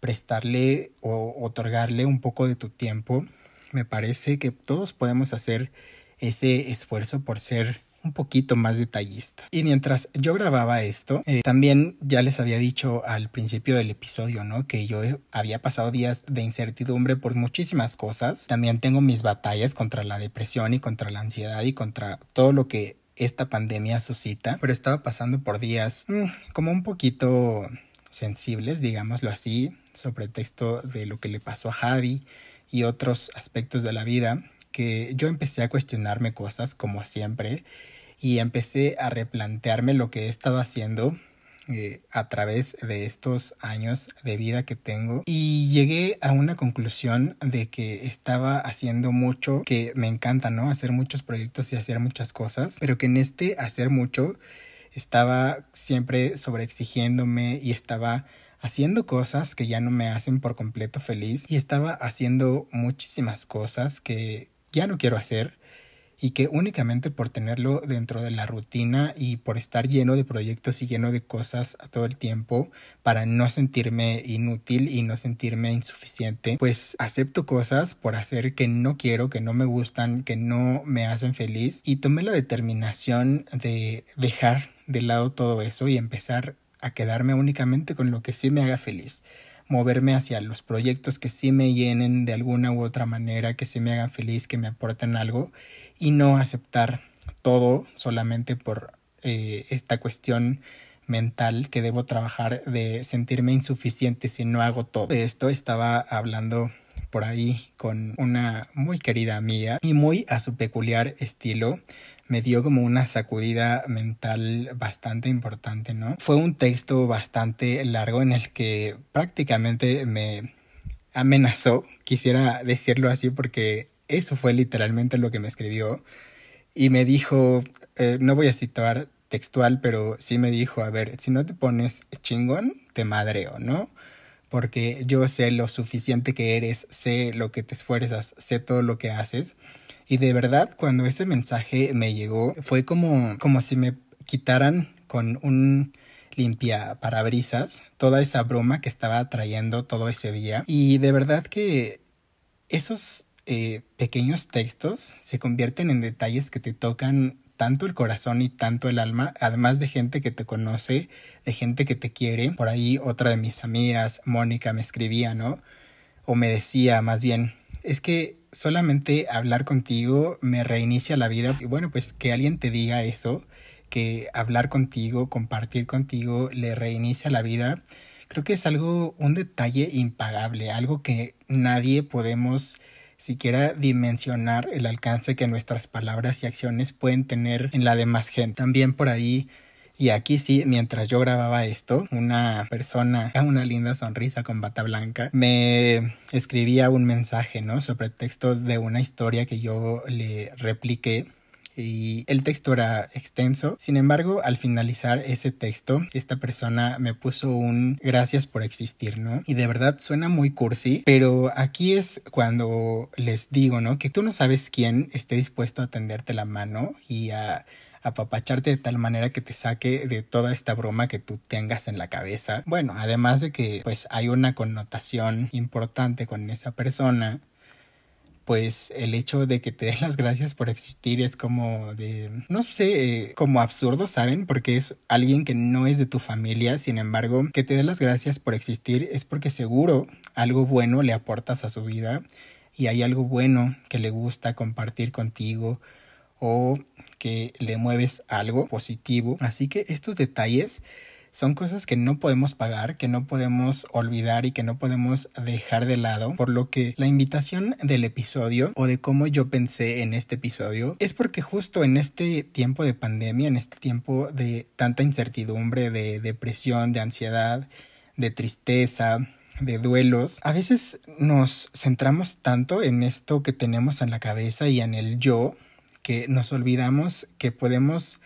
prestarle o otorgarle un poco de tu tiempo. Me parece que todos podemos hacer ese esfuerzo por ser un poquito más detallista. Y mientras yo grababa esto, eh, también ya les había dicho al principio del episodio, ¿no? Que yo había pasado días de incertidumbre por muchísimas cosas. También tengo mis batallas contra la depresión y contra la ansiedad y contra todo lo que esta pandemia suscita, pero estaba pasando por días mm, como un poquito sensibles, digámoslo así, sobre texto de lo que le pasó a Javi y otros aspectos de la vida que yo empecé a cuestionarme cosas como siempre y empecé a replantearme lo que he estado haciendo eh, a través de estos años de vida que tengo y llegué a una conclusión de que estaba haciendo mucho que me encanta, ¿no? Hacer muchos proyectos y hacer muchas cosas, pero que en este hacer mucho estaba siempre sobreexigiéndome y estaba haciendo cosas que ya no me hacen por completo feliz y estaba haciendo muchísimas cosas que ya no quiero hacer y que únicamente por tenerlo dentro de la rutina y por estar lleno de proyectos y lleno de cosas a todo el tiempo para no sentirme inútil y no sentirme insuficiente, pues acepto cosas por hacer que no quiero, que no me gustan, que no me hacen feliz. Y tomé la determinación de dejar de lado todo eso y empezar a quedarme únicamente con lo que sí me haga feliz moverme hacia los proyectos que sí me llenen de alguna u otra manera, que sí me hagan feliz, que me aporten algo y no aceptar todo solamente por eh, esta cuestión mental que debo trabajar de sentirme insuficiente si no hago todo. De esto estaba hablando por ahí con una muy querida amiga y muy a su peculiar estilo me dio como una sacudida mental bastante importante, ¿no? Fue un texto bastante largo en el que prácticamente me amenazó, quisiera decirlo así porque eso fue literalmente lo que me escribió y me dijo, eh, no voy a citar textual, pero sí me dijo, a ver, si no te pones chingón, te madreo, ¿no? Porque yo sé lo suficiente que eres, sé lo que te esfuerzas, sé todo lo que haces. Y de verdad, cuando ese mensaje me llegó, fue como, como si me quitaran con un limpia parabrisas toda esa broma que estaba trayendo todo ese día. Y de verdad que esos eh, pequeños textos se convierten en detalles que te tocan tanto el corazón y tanto el alma, además de gente que te conoce, de gente que te quiere. Por ahí otra de mis amigas, Mónica, me escribía, ¿no? O me decía más bien, es que solamente hablar contigo me reinicia la vida. Y bueno, pues que alguien te diga eso, que hablar contigo, compartir contigo, le reinicia la vida, creo que es algo, un detalle impagable, algo que nadie podemos siquiera dimensionar el alcance que nuestras palabras y acciones pueden tener en la demás gente. También por ahí y aquí sí, mientras yo grababa esto, una persona, una linda sonrisa con bata blanca, me escribía un mensaje, ¿no? Sobre texto de una historia que yo le repliqué y el texto era extenso. Sin embargo, al finalizar ese texto, esta persona me puso un gracias por existir, ¿no? Y de verdad suena muy cursi, pero aquí es cuando les digo, ¿no? Que tú no sabes quién esté dispuesto a tenderte la mano y a apapacharte de tal manera que te saque de toda esta broma que tú tengas en la cabeza. Bueno, además de que pues hay una connotación importante con esa persona, pues el hecho de que te den las gracias por existir es como de, no sé, como absurdo, ¿saben? Porque es alguien que no es de tu familia, sin embargo, que te dé las gracias por existir es porque seguro algo bueno le aportas a su vida y hay algo bueno que le gusta compartir contigo o que le mueves algo positivo. Así que estos detalles son cosas que no podemos pagar, que no podemos olvidar y que no podemos dejar de lado, por lo que la invitación del episodio o de cómo yo pensé en este episodio es porque justo en este tiempo de pandemia, en este tiempo de tanta incertidumbre, de depresión, de ansiedad, de tristeza, de duelos, a veces nos centramos tanto en esto que tenemos en la cabeza y en el yo que nos olvidamos que podemos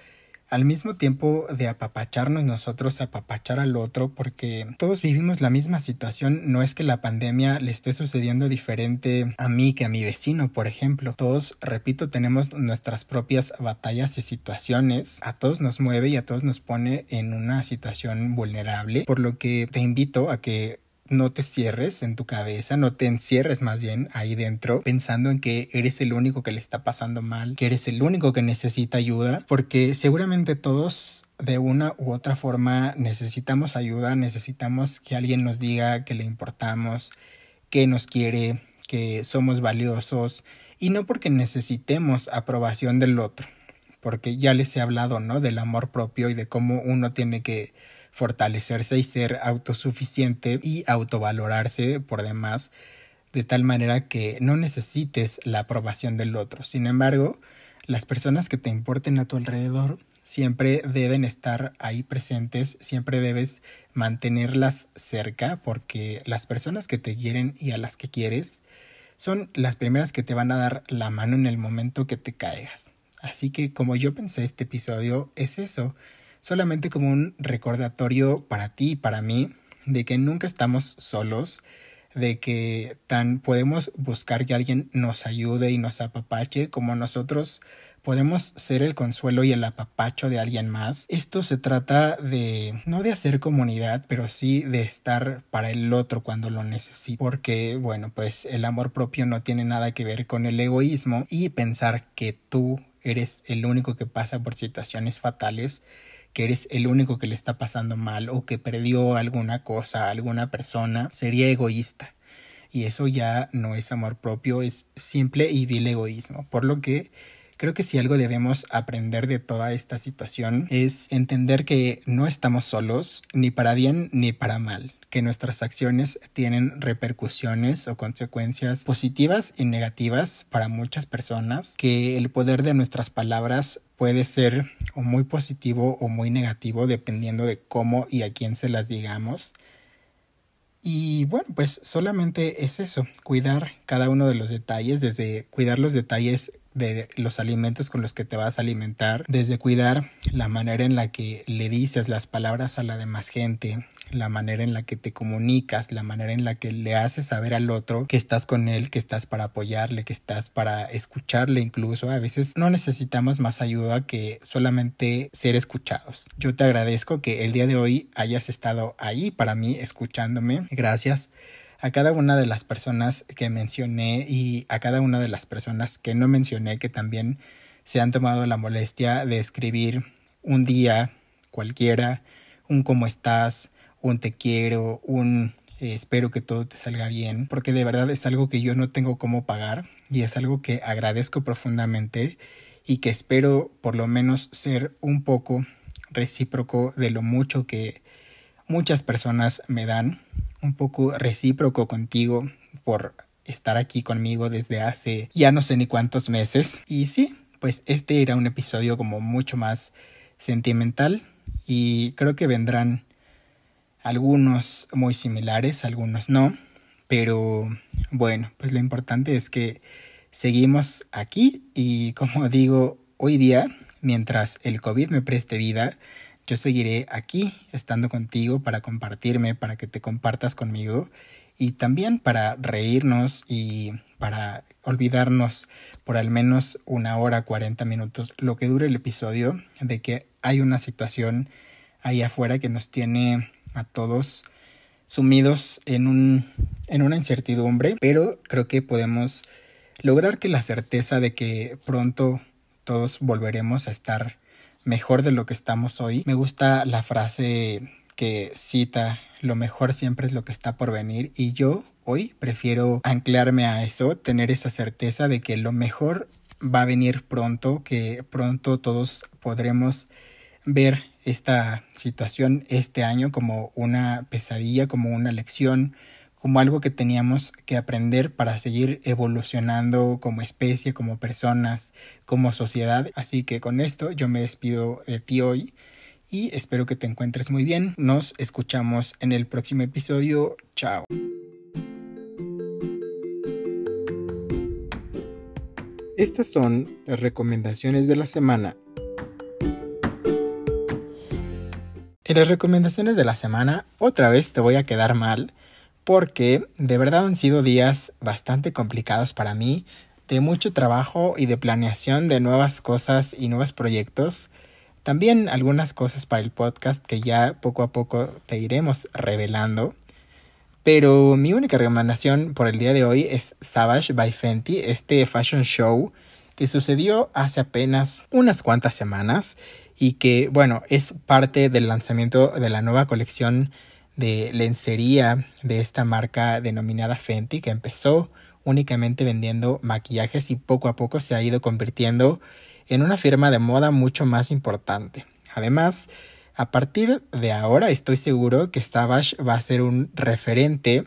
al mismo tiempo de apapacharnos nosotros, apapachar al otro, porque todos vivimos la misma situación, no es que la pandemia le esté sucediendo diferente a mí que a mi vecino, por ejemplo. Todos, repito, tenemos nuestras propias batallas y situaciones, a todos nos mueve y a todos nos pone en una situación vulnerable, por lo que te invito a que no te cierres en tu cabeza, no te encierres más bien ahí dentro pensando en que eres el único que le está pasando mal, que eres el único que necesita ayuda, porque seguramente todos de una u otra forma necesitamos ayuda, necesitamos que alguien nos diga que le importamos, que nos quiere, que somos valiosos y no porque necesitemos aprobación del otro, porque ya les he hablado, ¿no? Del amor propio y de cómo uno tiene que fortalecerse y ser autosuficiente y autovalorarse por demás de tal manera que no necesites la aprobación del otro. Sin embargo, las personas que te importen a tu alrededor siempre deben estar ahí presentes, siempre debes mantenerlas cerca porque las personas que te quieren y a las que quieres son las primeras que te van a dar la mano en el momento que te caigas. Así que como yo pensé este episodio es eso, solamente como un recordatorio para ti y para mí de que nunca estamos solos, de que tan podemos buscar que alguien nos ayude y nos apapache como nosotros podemos ser el consuelo y el apapacho de alguien más. Esto se trata de no de hacer comunidad, pero sí de estar para el otro cuando lo necesita. Porque, bueno, pues el amor propio no tiene nada que ver con el egoísmo y pensar que tú eres el único que pasa por situaciones fatales que eres el único que le está pasando mal o que perdió alguna cosa, alguna persona, sería egoísta. Y eso ya no es amor propio, es simple y vil egoísmo. Por lo que Creo que si algo debemos aprender de toda esta situación es entender que no estamos solos, ni para bien ni para mal, que nuestras acciones tienen repercusiones o consecuencias positivas y negativas para muchas personas, que el poder de nuestras palabras puede ser o muy positivo o muy negativo dependiendo de cómo y a quién se las digamos. Y bueno, pues solamente es eso, cuidar cada uno de los detalles, desde cuidar los detalles de los alimentos con los que te vas a alimentar, desde cuidar la manera en la que le dices las palabras a la demás gente, la manera en la que te comunicas, la manera en la que le haces saber al otro que estás con él, que estás para apoyarle, que estás para escucharle incluso. A veces no necesitamos más ayuda que solamente ser escuchados. Yo te agradezco que el día de hoy hayas estado ahí para mí escuchándome. Gracias a cada una de las personas que mencioné y a cada una de las personas que no mencioné que también se han tomado la molestia de escribir un día cualquiera, un cómo estás, un te quiero, un eh, espero que todo te salga bien, porque de verdad es algo que yo no tengo cómo pagar y es algo que agradezco profundamente y que espero por lo menos ser un poco recíproco de lo mucho que muchas personas me dan un poco recíproco contigo por estar aquí conmigo desde hace ya no sé ni cuántos meses. Y sí, pues este era un episodio como mucho más sentimental y creo que vendrán algunos muy similares, algunos no. Pero bueno, pues lo importante es que seguimos aquí y como digo, hoy día, mientras el COVID me preste vida, yo seguiré aquí estando contigo para compartirme, para que te compartas conmigo y también para reírnos y para olvidarnos por al menos una hora, 40 minutos, lo que dure el episodio, de que hay una situación ahí afuera que nos tiene a todos sumidos en, un, en una incertidumbre, pero creo que podemos lograr que la certeza de que pronto todos volveremos a estar mejor de lo que estamos hoy. Me gusta la frase que cita lo mejor siempre es lo que está por venir y yo hoy prefiero anclarme a eso, tener esa certeza de que lo mejor va a venir pronto, que pronto todos podremos ver esta situación este año como una pesadilla, como una lección, como algo que teníamos que aprender para seguir evolucionando como especie, como personas, como sociedad. Así que con esto yo me despido de ti hoy y espero que te encuentres muy bien. Nos escuchamos en el próximo episodio. Chao. Estas son las recomendaciones de la semana. En las recomendaciones de la semana, otra vez te voy a quedar mal porque de verdad han sido días bastante complicados para mí, de mucho trabajo y de planeación de nuevas cosas y nuevos proyectos. También algunas cosas para el podcast que ya poco a poco te iremos revelando. Pero mi única recomendación por el día de hoy es Savage by Fenty, este fashion show que sucedió hace apenas unas cuantas semanas y que, bueno, es parte del lanzamiento de la nueva colección de lencería de esta marca denominada Fenty que empezó únicamente vendiendo maquillajes y poco a poco se ha ido convirtiendo en una firma de moda mucho más importante. Además, a partir de ahora estoy seguro que Savage va a ser un referente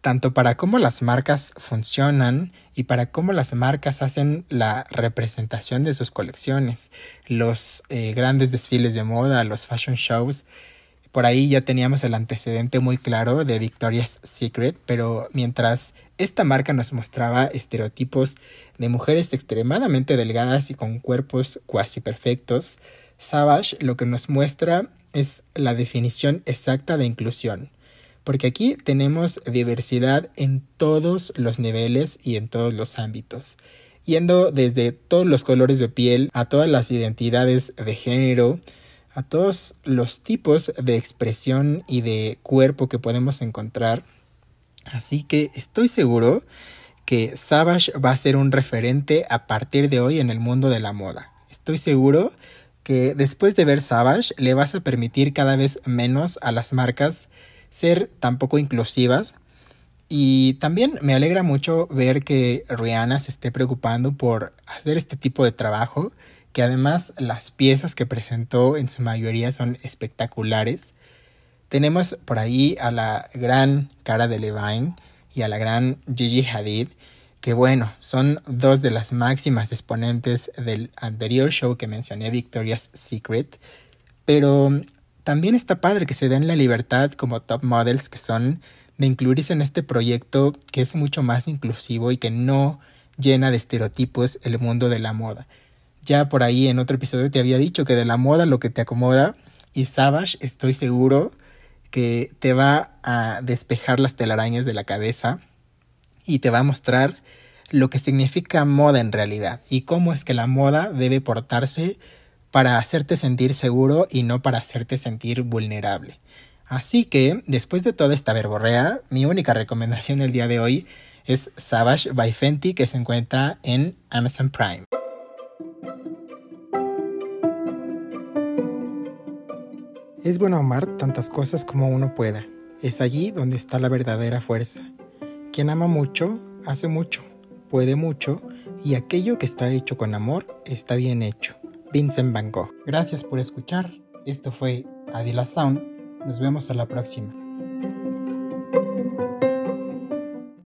tanto para cómo las marcas funcionan y para cómo las marcas hacen la representación de sus colecciones, los eh, grandes desfiles de moda, los fashion shows por ahí ya teníamos el antecedente muy claro de Victoria's Secret, pero mientras esta marca nos mostraba estereotipos de mujeres extremadamente delgadas y con cuerpos cuasi perfectos, Savage lo que nos muestra es la definición exacta de inclusión. porque aquí tenemos diversidad en todos los niveles y en todos los ámbitos, yendo desde todos los colores de piel a todas las identidades de género, a todos los tipos de expresión y de cuerpo que podemos encontrar. Así que estoy seguro que Savage va a ser un referente a partir de hoy en el mundo de la moda. Estoy seguro que después de ver Savage le vas a permitir cada vez menos a las marcas ser tan poco inclusivas. Y también me alegra mucho ver que Rihanna se esté preocupando por hacer este tipo de trabajo, que además las piezas que presentó en su mayoría son espectaculares. Tenemos por ahí a la gran cara de Levine y a la gran Gigi Hadid, que bueno, son dos de las máximas exponentes del anterior show que mencioné, Victoria's Secret, pero también está padre que se den la libertad como top models que son de incluirse en este proyecto que es mucho más inclusivo y que no llena de estereotipos el mundo de la moda. Ya por ahí en otro episodio te había dicho que de la moda lo que te acomoda y Savage estoy seguro que te va a despejar las telarañas de la cabeza y te va a mostrar lo que significa moda en realidad y cómo es que la moda debe portarse para hacerte sentir seguro y no para hacerte sentir vulnerable. Así que, después de toda esta verborrea, mi única recomendación el día de hoy es Savage by Fenty que se encuentra en Amazon Prime. Es bueno amar tantas cosas como uno pueda. Es allí donde está la verdadera fuerza. Quien ama mucho, hace mucho, puede mucho, y aquello que está hecho con amor está bien hecho. Vincent Van Gogh. Gracias por escuchar. Esto fue Avila Sound. Nos vemos a la próxima.